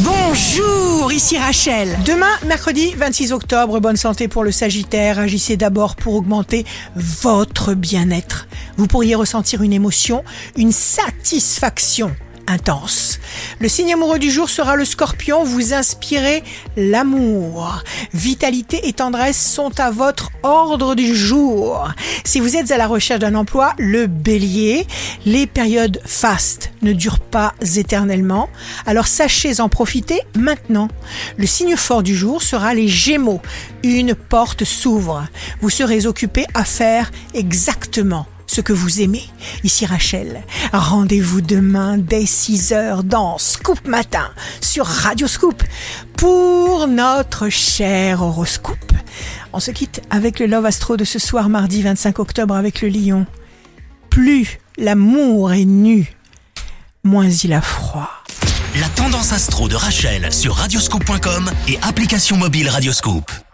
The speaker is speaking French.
Bonjour, ici Rachel. Demain, mercredi 26 octobre, bonne santé pour le Sagittaire. Agissez d'abord pour augmenter votre bien-être. Vous pourriez ressentir une émotion, une satisfaction intense. Le signe amoureux du jour sera le scorpion. Vous inspirez l'amour. Vitalité et tendresse sont à votre ordre du jour. Si vous êtes à la recherche d'un emploi, le bélier, les périodes fastes ne durent pas éternellement. Alors sachez en profiter maintenant. Le signe fort du jour sera les gémeaux. Une porte s'ouvre. Vous serez occupé à faire exactement ce que vous aimez. Ici Rachel. Rendez-vous demain dès 6 heures dans Scoop Matin sur Radio Scoop pour notre cher horoscope. On se quitte avec le Love Astro de ce soir mardi 25 octobre avec le lion. Plus l'amour est nu, moins il a froid. La tendance astro de Rachel sur radioscope.com et application mobile Radioscope.